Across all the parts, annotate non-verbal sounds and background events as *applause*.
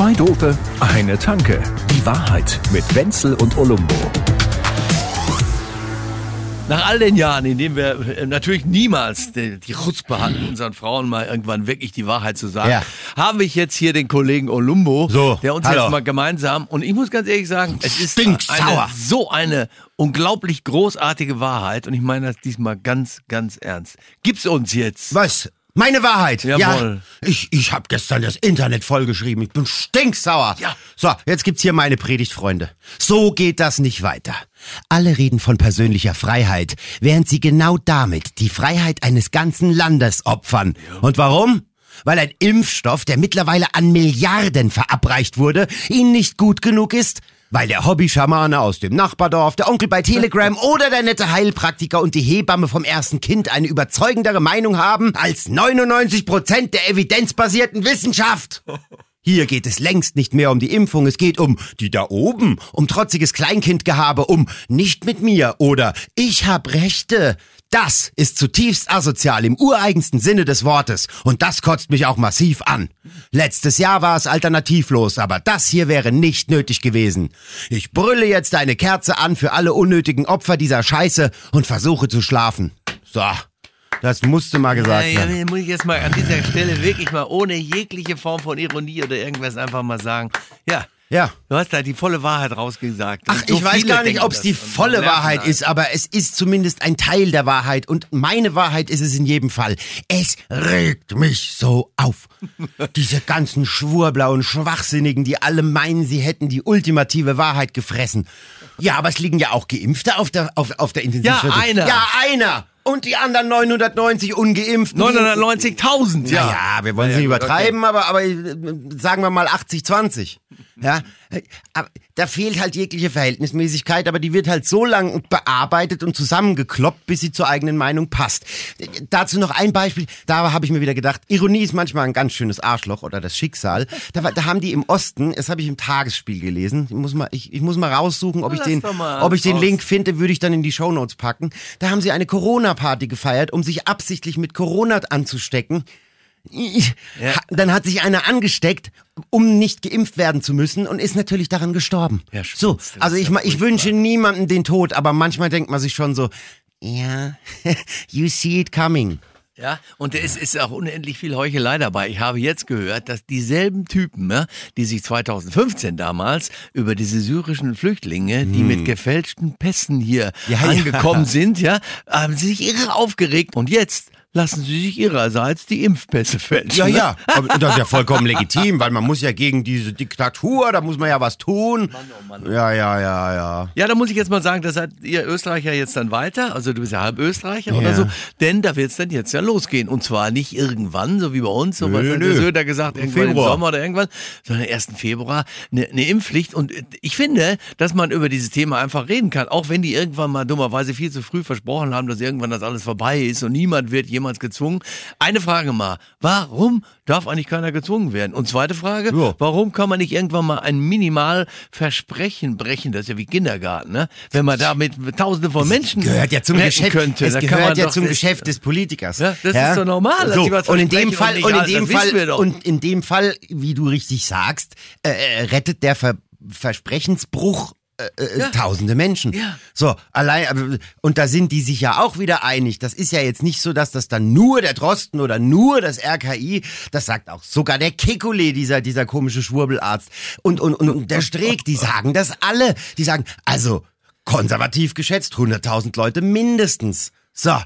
Zwei Dope, eine Tanke. Die Wahrheit mit Wenzel und Olumbo. Nach all den Jahren, in denen wir äh, natürlich niemals die, die Chutzpe hatten, unseren Frauen mal irgendwann wirklich die Wahrheit zu sagen, Ja. habe ich jetzt hier den Kollegen Olumbo, So, der uns hallo. jetzt mal gemeinsam, und ich muss ganz ehrlich sagen, es ist eine, so eine unglaublich großartige Wahrheit, und ich meine das diesmal ganz, ganz ernst. Gib's uns jetzt. Was? Meine Wahrheit. Jawohl. Ja. Ich, ich habe gestern das Internet vollgeschrieben. Ich bin stinksauer. Ja. So, jetzt gibt's hier meine Predigt, Freunde. So geht das nicht weiter. Alle reden von persönlicher Freiheit, während sie genau damit die Freiheit eines ganzen Landes opfern. Und warum? Weil ein Impfstoff, der mittlerweile an Milliarden verabreicht wurde, ihnen nicht gut genug ist? Weil der Hobby-Schamane aus dem Nachbardorf, der Onkel bei Telegram oder der nette Heilpraktiker und die Hebamme vom ersten Kind eine überzeugendere Meinung haben als 99 Prozent der evidenzbasierten Wissenschaft. *laughs* Hier geht es längst nicht mehr um die Impfung, es geht um die da oben, um trotziges Kleinkindgehabe, um nicht mit mir oder ich hab Rechte. Das ist zutiefst asozial im ureigensten Sinne des Wortes und das kotzt mich auch massiv an. Letztes Jahr war es alternativlos, aber das hier wäre nicht nötig gewesen. Ich brülle jetzt eine Kerze an für alle unnötigen Opfer dieser Scheiße und versuche zu schlafen. So, das musste mal gesagt Ja, werden. ja, muss ich jetzt mal an dieser Stelle wirklich mal ohne jegliche Form von Ironie oder irgendwas einfach mal sagen. Ja. Ja. Du hast da die volle Wahrheit rausgesagt. Ach, so ich weiß gar nicht, ob es die volle Wahrheit ist, aber es ist zumindest ein Teil der Wahrheit und meine Wahrheit ist es in jedem Fall. Es regt mich so auf. *laughs* Diese ganzen schwurblauen Schwachsinnigen, die alle meinen, sie hätten die ultimative Wahrheit gefressen. Ja, aber es liegen ja auch Geimpfte auf der, auf, auf der Intensivstation. Ja, einer. Ja, einer. Und die anderen 990 Ungeimpften. die- 990.000, ja. ja. wir wollen es Ja, nicht übertreiben, aber, aber äh, sagen wir mal 80-20. Ja, da fehlt halt jegliche Verhältnismäßigkeit, aber die wird halt so lang bearbeitet und zusammengekloppt, bis sie zur eigenen Meinung passt. Dazu noch ein Beispiel, da habe ich mir wieder gedacht, Ironie ist manchmal ein ganz schönes Arschloch oder das Schicksal. Da, da haben die im Osten, das habe ich im Tagesspiel gelesen, ich muss mal, ich, ich muss mal raussuchen, ob ich den, ob ich den. Link finde, würde ich dann in die Shownotes packen. Da haben sie eine Corona-Party gefeiert, um sich absichtlich mit Corona anzustecken. Ja. Dann hat sich einer angesteckt, um nicht geimpft werden zu müssen und ist natürlich daran gestorben. Ja, so, also ich, ja ich wünsche niemandem den Tod, aber manchmal denkt man sich schon so, ja, *laughs* you see it coming. Ja, und es ist auch unendlich viel Heuchelei dabei. Ich habe jetzt gehört, dass dieselben Typen, ja, die sich 2015 damals über diese syrischen Flüchtlinge, die mit gefälschten Pässen hier Hm. Ja, ja. angekommen sind, ja, haben sich irre aufgeregt und jetzt lassen sie sich ihrerseits die Impfpässe fälschen. Ja, ne? ja, *laughs* aber das ist ja vollkommen legitim, weil man muss ja gegen diese Diktatur, da muss man ja was tun. Ja, ja, ja, ja. Ja, da muss ich jetzt mal sagen, da seid ihr Österreicher jetzt dann weiter. Also du bist ja halb Österreicher oder Ja. so. Denn da wird's dann jetzt ja losgehen. Und zwar nicht irgendwann, so wie bei uns, so was Nö, hat der nö. Gesagt, irgendwann Februar. im Sommer oder irgendwann, sondern 1. Februar eine, eine Impfpflicht. Und ich finde, dass man über dieses Thema einfach reden kann. Auch wenn die irgendwann mal dummerweise viel zu früh versprochen haben, dass irgendwann das alles vorbei ist und niemand wird jemals gezwungen. Eine Frage mal, warum darf eigentlich keiner gezwungen werden? Und zweite Frage, Ja. Warum kann man nicht irgendwann mal ein Minimalversprechen brechen? Das ist ja wie Kindergarten, ne? Wenn man da mit Tausenden von Menschen gehört ja zum Geschäft. könnte, es gehört ja zum das- Geschäft des Politikers. Ja, das ist doch normal, So, und in dem Fall und und in dem das Fall und in dem Fall, wie du richtig sagst, äh, äh, rettet der Ver Versprechensbruch äh, äh, tausende Menschen. Ja. So, allein, und da sind die sich ja auch wieder einig. Das ist ja jetzt nicht so, dass das dann nur der Drosten oder nur das RKI, das sagt auch sogar der Kekulé, dieser, dieser komische Schwurbelarzt. Und, und, und, und der Streeck, die sagen das alle. Die sagen, also, konservativ geschätzt, 100.000 Leute mindestens. So.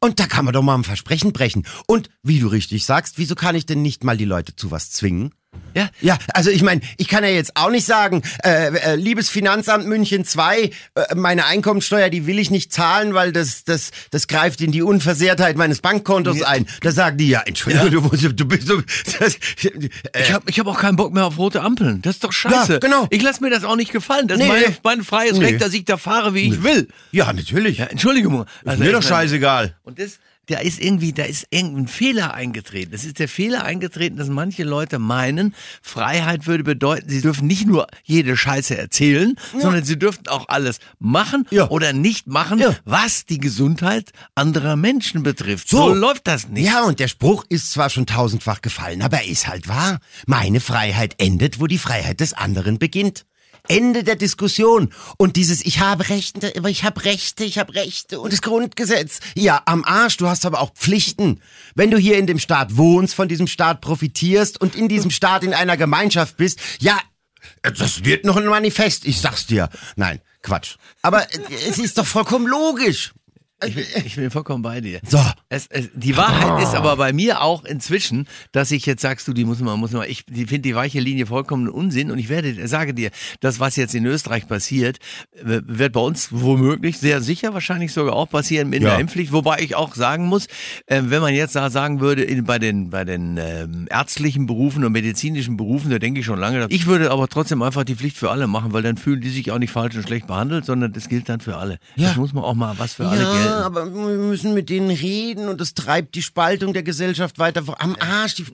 Und da kann man doch mal ein Versprechen brechen. Und wie du richtig sagst, wieso kann ich denn nicht mal die Leute zu was zwingen? Ja, Ja, also ich meine, ich kann ja jetzt auch nicht sagen, äh, äh, liebes Finanzamt München 2, äh, meine Einkommensteuer, die will ich nicht zahlen, weil das, das, das greift in die Unversehrtheit meines Bankkontos ein. Da sagen die, ja, Entschuldigung, du, musst- du bist so... Das, äh, ich habe ich hab auch keinen Bock mehr auf rote Ampeln. Das ist doch scheiße. Ja, genau. Ich lasse mir das auch nicht gefallen. Das ist Nee, meine, nee. mein freies Nee. Recht, dass ich da fahre, wie ich will. ja, natürlich. Ja, Entschuldigung. Also mir ich doch scheißegal. Und das, da ist irgendwie, da ist irgendein Fehler eingetreten. Es ist der Fehler eingetreten, dass manche Leute meinen, Freiheit würde bedeuten, sie dürfen nicht nur jede Scheiße erzählen, sondern sie dürften auch alles machen Ja. oder nicht machen, Ja. was die Gesundheit anderer Menschen betrifft. So, So. läuft das nicht. Ja, und der Spruch ist zwar schon tausendfach gefallen, aber er ist halt wahr. Meine Freiheit endet, wo die Freiheit des anderen beginnt. Ende der Diskussion. Und dieses Ich habe Rechte, aber ich habe Rechte, ich habe Rechte und das Grundgesetz. Ja, am Arsch, du hast aber auch Pflichten. Wenn du hier in dem Staat wohnst, von diesem Staat profitierst und in diesem Staat in einer Gemeinschaft bist, ja, das wird noch ein Manifest, ich sag's dir. Nein, Quatsch. Aber äh, es ist doch vollkommen logisch. Ich bin, ich bin vollkommen bei dir. So. Es, es, die Wahrheit ist aber bei mir auch inzwischen, dass ich jetzt sagst du, die muss man, muss man, ich finde die weiche Linie vollkommen Unsinn und ich werde, sage dir, das, was jetzt in Österreich passiert, wird bei uns womöglich sehr sicher wahrscheinlich sogar auch passieren in Ja. der Impfpflicht, wobei ich auch sagen muss, äh, wenn man jetzt da sagen würde, in, bei den, bei den ähm, ärztlichen Berufen und medizinischen Berufen, da denke ich schon lange, ich würde aber trotzdem einfach die Pflicht für alle machen, weil dann fühlen die sich auch nicht falsch und schlecht behandelt, sondern das gilt dann für alle. Ja. Das muss man auch mal was für alle ja, aber wir müssen mit denen reden und das treibt die Spaltung der Gesellschaft weiter vor. Am Arsch. Die,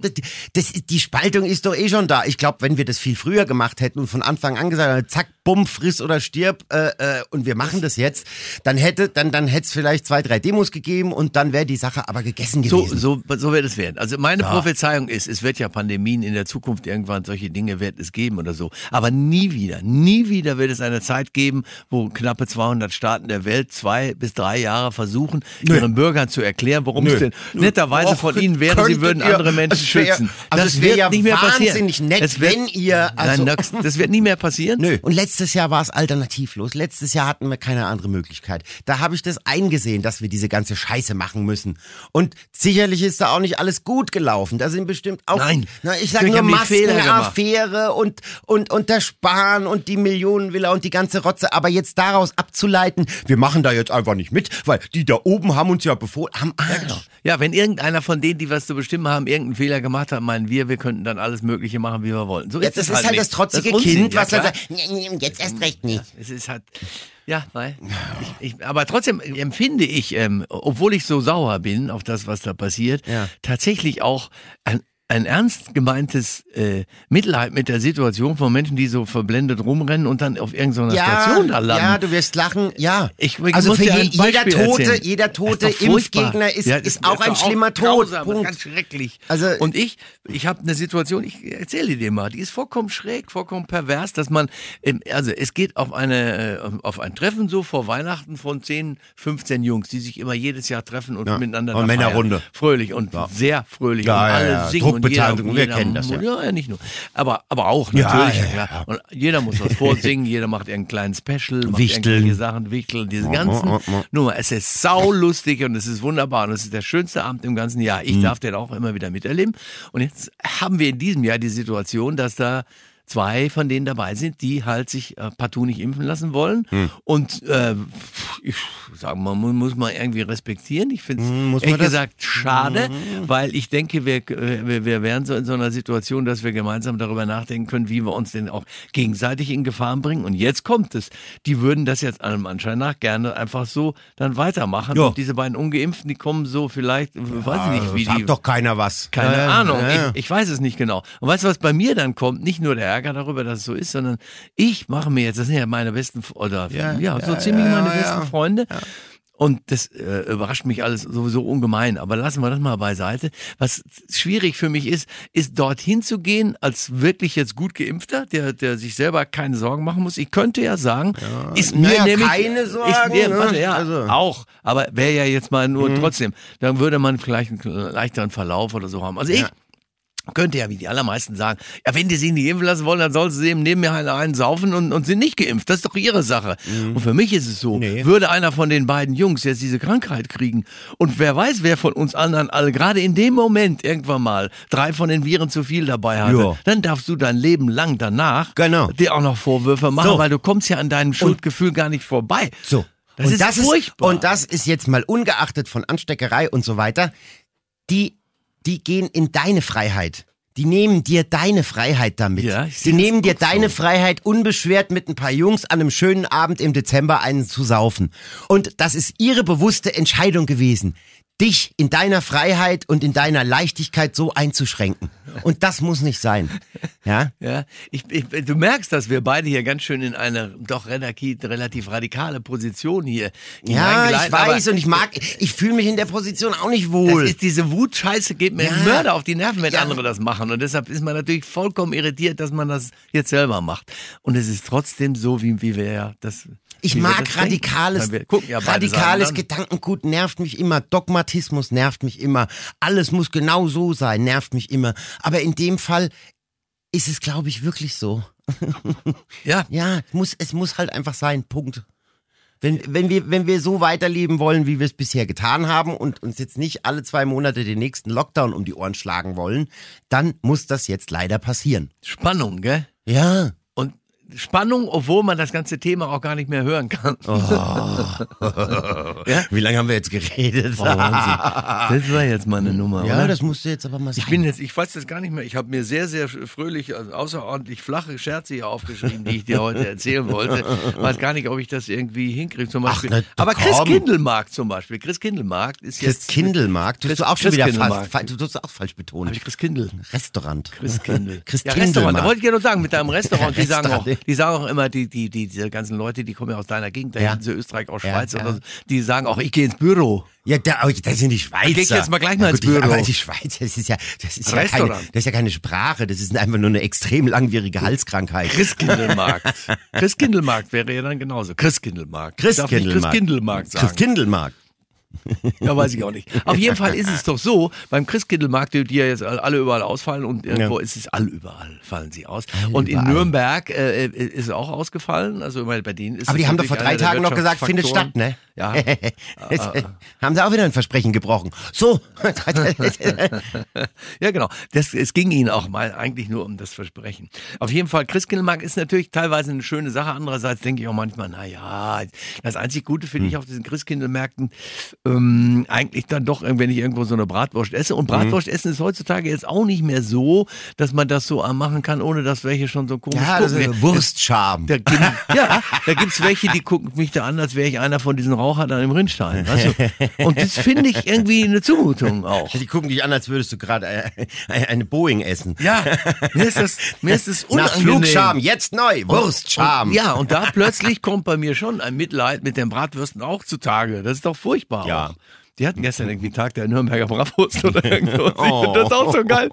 das, die Spaltung ist doch eh schon da. Ich glaube, wenn wir das viel früher gemacht hätten und von Anfang an gesagt hätten, zack, bumm, friss oder stirb äh, äh, und wir machen das jetzt, dann hätte dann dann hätte es vielleicht zwei, drei Demos gegeben und dann wäre die Sache aber gegessen So, gewesen. so, so wird es werden. Also meine Prophezeiung ist, es wird ja Pandemien in der Zukunft irgendwann solche Dinge wird es geben oder so. Aber nie wieder, nie wieder wird es eine Zeit geben, wo knappe 200 Staaten der Welt zwei bis drei Jahre versuchen, ihren Bürgern zu erklären, warum es denn netterweise Och, von ihnen wäre, sie würden ihr- andere Menschen wär- schützen. also das es wär wird ja nicht mehr passieren. wahnsinnig nett, wird- wenn ihr- also- Nein, das, das wird nie mehr passieren. Nö. Und letztes Jahr war es alternativlos. Letztes Jahr hatten wir keine andere Möglichkeit. Da habe ich das eingesehen, dass wir diese ganze Scheiße machen müssen. Und sicherlich ist da auch nicht alles gut gelaufen. Da sind bestimmt auch. Nein. Na, ich sage nur. Maskenaffäre und, und, und der Spahn und die Millionenvilla und die ganze Rotze. Aber jetzt daraus abzuleiten, wir machen da jetzt einfach nicht mit, weil die da oben haben uns ja befohlen. Am Arsch. Genau. Ja, wenn irgendeiner von denen, die was zu bestimmen haben, irgendeinen Fehler gemacht hat, meinen wir, wir könnten dann alles Mögliche machen, wie wir wollen. So Ja, ist das ist halt nicht. das trotzige Unsinn, Kind, ja, was dann sagt, "Nee, nee, jetzt erst recht nicht. Es ist halt, ja, weil ich, ich, aber trotzdem empfinde ich, ähm, obwohl ich so sauer bin auf das, was da passiert, Ja. tatsächlich auch ein, ein ernst gemeintes äh, Mitleid mit der Situation von Menschen, die so verblendet rumrennen und dann auf irgendeiner Station da landen. Ja, du wirst lachen. Ja. Ich- ich also muss für dir je, jeder tote, erzählen. jeder tote ist. Impfgegner ist, Ja, ist auch ein schlimmer Tod. grausam, Punkt. Ganz schrecklich. Also- und ich, ich habe eine Situation, ich erzähle dir mal, die ist vollkommen schräg, vollkommen pervers, dass man, ähm, also es geht auf eine, äh, auf ein Treffen so vor Weihnachten von 10, 15 Jungs, die sich immer jedes Jahr treffen und Ja. miteinander Und Männerrunde. Fröhlich und sehr fröhlich Ja, und ja, alle ja. singen und jeder, Druckbeteiligung, wir jeder kennen das, ja. ja. nicht nur. Aber, aber auch natürlich, ja. Und jeder muss was vorsingen, *laughs* jeder macht irgendeinen kleinen Special, macht Wichteln. irgendwelche Sachen, Wichteln, diese ganzen. Nummer. Es ist saulustig und es ist wunderbar und es ist der schönste Abend im ganzen Jahr. Mhm. Ich darf den auch immer wieder miterleben. Und jetzt haben wir in diesem Jahr die Situation, dass da zwei von denen dabei sind, die halt sich äh, partout nicht impfen lassen wollen. Hm. Und äh, ich sage mal, muss man irgendwie respektieren. Ich finde es Hm, ehrlich gesagt schade, weil ich denke, wir, äh, wir, wir wären so in so einer Situation, dass wir gemeinsam darüber nachdenken können, wie wir uns denn auch gegenseitig in Gefahren bringen. Und jetzt kommt es. Die würden das jetzt allem Anschein nach gerne einfach so dann weitermachen. Ja. Und diese beiden Ungeimpften, die kommen so vielleicht, äh, weiß ich nicht, wie Sagt die. doch keiner was. Keine Ja, ja, Ahnung, ja, ja. Ich, ich weiß es nicht genau. Und weißt du, was bei mir dann kommt? Nicht nur der Ärger darüber, dass es so ist, sondern ich mache mir jetzt, das sind ja meine besten, oder ja, Ja, so ja, ziemlich ja, meine ja, besten ja. Freunde. Und das äh, überrascht mich alles sowieso ungemein. Aber lassen wir das mal beiseite. Was schwierig für mich ist, ist dorthin zu gehen als wirklich jetzt gut geimpfter, der, der sich selber keine Sorgen machen muss. Ich könnte ja sagen, ist mir naja, nämlich keine ist Sorgen, mir, ne? warte, ja, Also. auch. Aber wäre ja jetzt mal nur trotzdem, dann würde man vielleicht einen leichteren Verlauf oder so haben. Also ich Ja. Könnte ja wie die allermeisten sagen, ja, wenn die sich nicht impfen lassen wollen, dann sollen sie eben neben mir einen, saufen und, und sind nicht geimpft. Das ist doch ihre Sache. Und für mich ist es so, Mhm. Nee. würde einer von den beiden Jungs jetzt diese Krankheit kriegen und wer weiß, wer von uns anderen alle gerade in dem Moment irgendwann mal drei von den Viren zu viel dabei hatte, Ja. dann darfst du dein Leben lang danach Genau. dir auch noch Vorwürfe machen, So. weil du kommst ja an deinem Schuldgefühl gar nicht vorbei. So. Das und ist das furchtbar. Ist, und das ist jetzt mal ungeachtet von Ansteckerei und so weiter. Die, die gehen in deine Freiheit. Die nehmen dir deine Freiheit damit. Ja, die nehmen dir auch so. deine Freiheit unbeschwert mit ein paar Jungs an einem schönen Abend im Dezember einen zu saufen. Und das ist ihre bewusste Entscheidung gewesen. Dich in deiner Freiheit und in deiner Leichtigkeit so einzuschränken. Und das muss nicht sein. Ja? Ja, ich, ich, du merkst, dass wir beide hier ganz schön in eine doch relativ, relativ radikale Position hier Ja, ich weiß und ich mag, ich fühle mich in der Position auch nicht wohl. Ist diese Wutscheiße geht mir Ja. Mörder auf die Nerven, wenn Ja. andere das machen. Und deshalb ist man natürlich vollkommen irritiert, dass man das jetzt selber macht. Und es ist trotzdem so, wie, wie wir ja das. Ich wie mag radikales, ja radikales. Gedankengut nervt mich immer, Dogmatismus nervt mich immer, alles muss genau so sein, nervt mich immer. Aber in dem Fall ist es, glaube ich, wirklich so. Ja, *laughs* Ja, es muss, es muss halt einfach sein, Punkt. Wenn, wenn, wir, wenn wir so weiterleben wollen, wie wir es bisher getan haben und uns jetzt nicht alle zwei Monate den nächsten Lockdown um die Ohren schlagen wollen, dann muss das jetzt leider passieren. Spannung, gell? Ja. Spannung, obwohl man das ganze Thema auch gar nicht mehr hören kann. Oh. *laughs* *laughs* Wie lange haben wir jetzt geredet? Oh. *laughs* Das war jetzt mal eine Nummer, ja, oder? das musst du jetzt aber mal sagen. Ich bin jetzt, ich weiß das gar nicht mehr. Ich habe mir sehr, sehr fröhlich, also außerordentlich flache Scherze hier aufgeschrieben, die ich dir heute erzählen wollte. Weiß gar nicht, ob ich das irgendwie hinkriege. Zum Beispiel. na, Aber Chris komm. Kindelmarkt zum Beispiel. Chris Kindelmarkt ist Chris jetzt. Kindelmarkt, tust Chris- du auch schon Chris wieder falsch, tust auch falsch betonen. Habe ich Chris Kindl? Restaurant. Chris Kindl. Chris ja, Restaurant. Da wollte ich ja nur sagen, mit deinem Restaurant, die sagen auch. Die sagen auch immer, die, die, die, diese ganzen Leute, die kommen ja aus deiner Gegend, da Ja. hinten so Österreich, aus Ja, Schweiz ja. oder so, die sagen auch, ich gehe ins Büro. Ja, da, oh, das sind die Schweizer. geh ich jetzt mal gleich mal ja, ins gut, die- Büro. Aber die Schweiz, das ist ja, das ist ja, keine, das ist ja keine Sprache, das ist einfach nur eine extrem langwierige Halskrankheit. Chris Kindelmarkt. Chris Kindelmarkt wäre ja dann genauso. Chris Kindelmarkt. Chris Darf ich Kindelmarkt. Chris Kindelmarkt sagen. Chris Ja, weiß ich auch nicht. Auf jeden Fall ist es doch so, beim Christkindlmarkt, die ja jetzt alle überall ausfallen und irgendwo Ja. ist es alle überall fallen sie aus. und in überall. Nürnberg äh, ist es auch ausgefallen. Also bei denen ist Aber die haben doch vor drei Tagen noch gesagt, findet statt, ne? Ja. *laughs* Jetzt, äh, haben sie auch wieder ein Versprechen gebrochen. So. *laughs* Ja, genau. Das, es ging ihnen auch mal eigentlich nur um das Versprechen. Auf jeden Fall, Christkindlmarkt ist natürlich teilweise eine schöne Sache. Andererseits denke ich auch manchmal, na ja, das einzig Gute finde Hm. ich auf diesen Christkindlmärkten ähm, eigentlich dann doch, wenn ich irgendwo so eine Bratwurst esse. Und Hm. Bratwurst essen ist heutzutage jetzt auch nicht mehr so, dass man das so machen kann, ohne dass welche schon so komisch ja, das gucken. ist Wurstscham. Da gibt, ja, da gibt's welche, die gucken mich da an, als wäre ich einer von diesen Rauchern an dem Rindstein. Weißt du? Und das finde ich irgendwie eine Zumutung auch. Die gucken dich an, als würdest du gerade äh, eine Boeing essen. Ja, mir ist das, mir ist das Nach unangenehm. Flugscham, jetzt neu, Wurstscham. Und, ja, und da plötzlich kommt bei mir schon ein Mitleid mit den Bratwürsten auch zutage. Das ist doch furchtbar. Auch. Die hatten gestern irgendwie Tag der Nürnberger Bratwurst oder irgendwas. *laughs* Ich finde das auch so geil.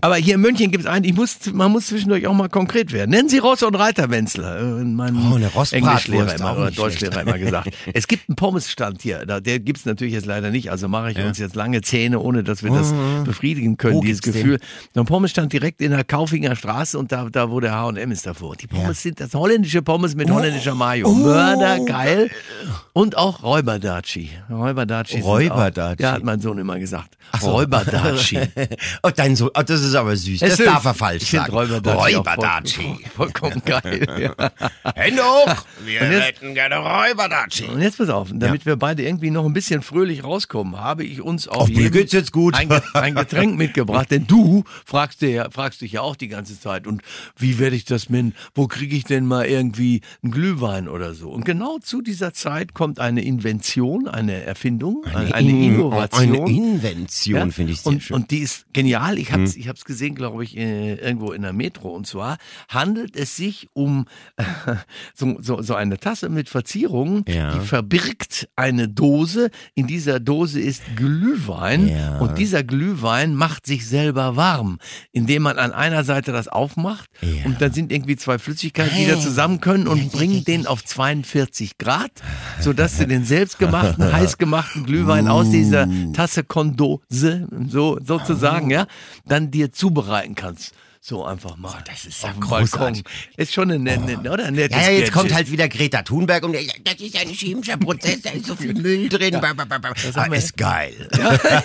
Aber hier in München gibt es einen, ich muss, man muss zwischendurch auch mal konkret werden. Nennen Sie Ross und Reiter Wenzler. Äh, Mein Oh, eine Englischlehrer immer, oder Deutschlehrer immer gesagt. *laughs* Es gibt einen Pommesstand hier. Da- Der gibt es natürlich jetzt leider nicht. Also mache ich uns jetzt lange Zähne, ohne dass wir das befriedigen können, Wo dieses den? Gefühl. So ein Pommesstand direkt in der Kaufinger Straße und da, da wo der H&M ist davor. Die Pommes sind das holländische Pommes mit holländischer Mayo. Mördergeil. Und auch Räuberdaci. Räuberdaci. Auch, ja, hat mein Sohn immer gesagt. Räuberdaci. *laughs* Oh, dein Sohn, oh, das ist aber süß. Das Es ist- darf er falsch ich sagen. Räuberdaci. auch Räuberdaci. voll- *laughs* Vollkommen geil. *laughs* Ja. Hände hoch. Wir Und jetzt- hätten gerne Räuberdaci. Und jetzt pass auf, damit wir beide irgendwie noch ein bisschen fröhlich rauskommen, habe ich uns auf Ach, mir geht's jetzt gut. Ein, ein Getränk mitgebracht, denn du fragst, dir, ja- fragst dich ja auch die ganze Zeit und wie werde ich das mit, wo kriege ich denn mal irgendwie einen Glühwein oder so? Und genau zu dieser Zeit kommt eine Invention, eine Erfindung, eine, eine In- Innovation. Eine Invention, Ja, finde ich sehr und, schön. und die ist genial. Ich habe es ich hab's gesehen, glaube ich, äh, irgendwo in der Metro. Und zwar handelt es sich um äh, *laughs* so, so, so eine Tasse mit Verzierungen, Ja. die verbirgt eine Dose. In dieser Dose ist Glühwein Ja. und dieser Glühwein macht sich selber warm, indem man an einer Seite das aufmacht Ja. und dann sind irgendwie zwei Flüssigkeiten, die da zusammen können und bringen den auf 42 Grad, sodass du den selbstgemachten, *laughs* heißgemachten Glühwein aus dieser Tasse Kondose, so sozusagen, ja, dann dir zubereiten kannst. So einfach mal. das ist ja großartig. Ist schon ein nette, oder? Ein nettes Ja, ja, jetzt Gadget. kommt halt wieder Greta Thunberg und der, ja, das ist ein chemischer Prozess, da ist so viel Müll *laughs* drin. Ba, ba. Ah, ist geil. *laughs*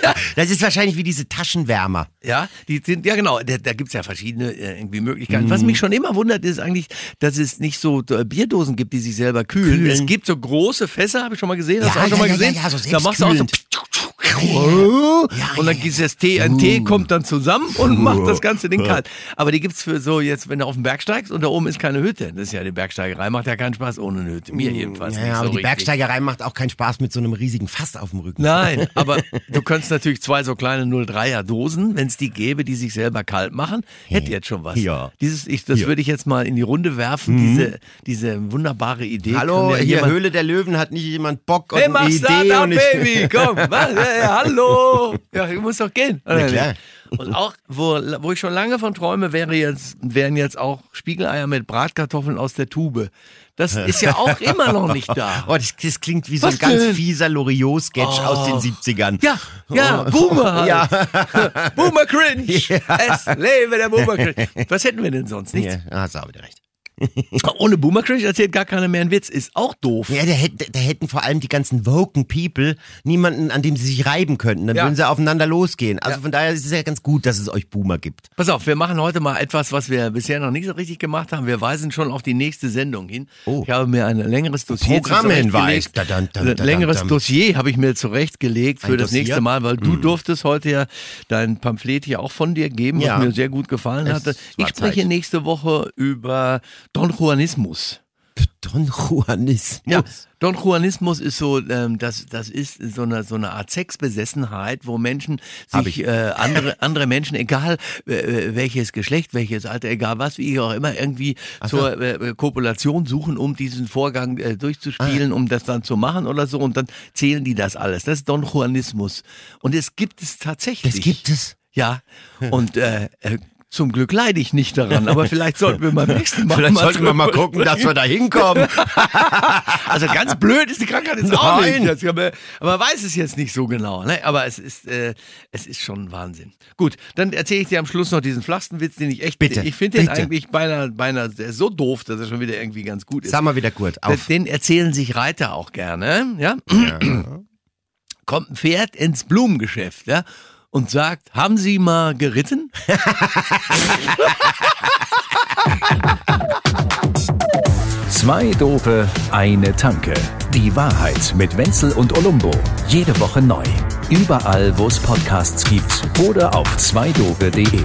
*laughs* Das ist wahrscheinlich wie diese Taschenwärmer. Ja, die sind, ja genau, da, da gibt's ja verschiedene äh, irgendwie Möglichkeiten. Mhm. Was mich schon immer wundert, ist eigentlich, dass es nicht so äh, Bierdosen gibt, die sich selber kühlen. Kühlen. Es gibt so große Fässer, habe ich schon mal gesehen. Hast Ja, du auch schon ja, mal ja, gesehen? ja, ja, so da machst du auch so, selbstkühlend. und dann ja, gießt das Tee, ein Tee kommt dann zusammen und macht das ganze Ding kalt. Aber die gibt's für so jetzt, wenn du auf den Berg steigst und da oben ist keine Hütte. Das ist ja die Bergsteigerei, macht ja keinen Spaß ohne eine Hütte. Mir jedenfalls Ja, nicht aber so die richtig. Bergsteigerei macht auch keinen Spaß mit so einem riesigen Fass auf dem Rücken. Nein, *laughs* aber du könntest natürlich zwei so kleine 03er Dosen, wenn es die gäbe, die sich selber kalt machen, hätte jetzt schon was. Ja. Mhm. Dieses, ich, das würde ich jetzt mal in die Runde werfen, diese, diese wunderbare Idee. Hallo, ja hier Höhle der Löwen hat nicht jemand Bock und Hey, eine mach Idee und ich, Baby, komm, mach, ja, ja, hallo. Ja, ich muss doch gehen. Na klar. Und auch, wo, wo ich schon lange von träume, wäre jetzt, wären jetzt auch Spiegeleier mit Bratkartoffeln aus der Tube. Das ist ja auch *laughs* immer noch nicht da. Oh, das, das klingt wie so Was ein ganz denn? fieser Loriot-Sketch aus den 70ern. Ja, ja, Boomer *laughs* halt. Ja. Boomer Cringe. *laughs* Es lebe der Boomer Cringe. Was hätten wir denn sonst? Nichts. Ja, hast du auch wieder recht. Ohne Boomer Cringe erzählt gar keiner mehr einen Witz. Ist auch doof. Ja, da, hätt, da hätten vor allem die ganzen woken People niemanden, an dem sie sich reiben könnten. Dann Ja. würden sie aufeinander losgehen. Also Ja. von daher ist es ja ganz gut, dass es euch Boomer gibt. Pass auf, wir machen heute mal etwas, was wir bisher noch nicht so richtig gemacht haben. Wir weisen schon auf die nächste Sendung hin. Oh. Ich habe mir ein längeres Dossier Programmhinweis. längeres. Dossier habe ich mir zurechtgelegt für Ein das Dossier? nächste Mal, weil du durftest heute ja dein Pamphlet hier auch von dir geben, was Ja. mir sehr gut gefallen Es hatte. war Ich spreche Zeit. nächste Woche über Don Juanismus. Don Juanismus. Ja, Don Juanismus ist so, ähm, das, das ist so eine, so eine Art Sexbesessenheit, wo Menschen sich ich. äh, andere, andere Menschen, egal äh, welches Geschlecht, welches Alter, egal was, wie auch immer, irgendwie zur äh, Kopulation suchen, um diesen Vorgang äh, durchzuspielen, um das dann zu machen oder so. Und dann zählen die das alles. Das ist Don Juanismus. Und es gibt es tatsächlich. Das gibt es. Ja, und äh, äh, zum Glück leide ich nicht daran, aber vielleicht sollten wir beim nächsten Mal Vielleicht mal sollten wir mal gucken, dass wir da hinkommen. *laughs* also ganz blöd ist die Krankheit jetzt auch Nein. nicht. Aber man weiß es jetzt nicht so genau. Ne? Aber es ist, äh, es ist schon Wahnsinn. Gut, dann erzähle ich dir am Schluss noch diesen Flachstenwitz, den ich echt, Bitte, ich finde den bitte. eigentlich beinahe, beinahe der ist so doof, dass er schon wieder irgendwie ganz gut ist. Sag mal wieder gut. Auf. Den erzählen sich Reiter auch gerne. Ja? Kommt ein Pferd ins Blumengeschäft ja? Und sagt, haben Sie mal geritten? Zwei Dope, eine Tanke. Die Wahrheit mit Wenzel und Olumbo. Jede Woche neu. Überall, wo es Podcasts gibt oder auf zweidope.de.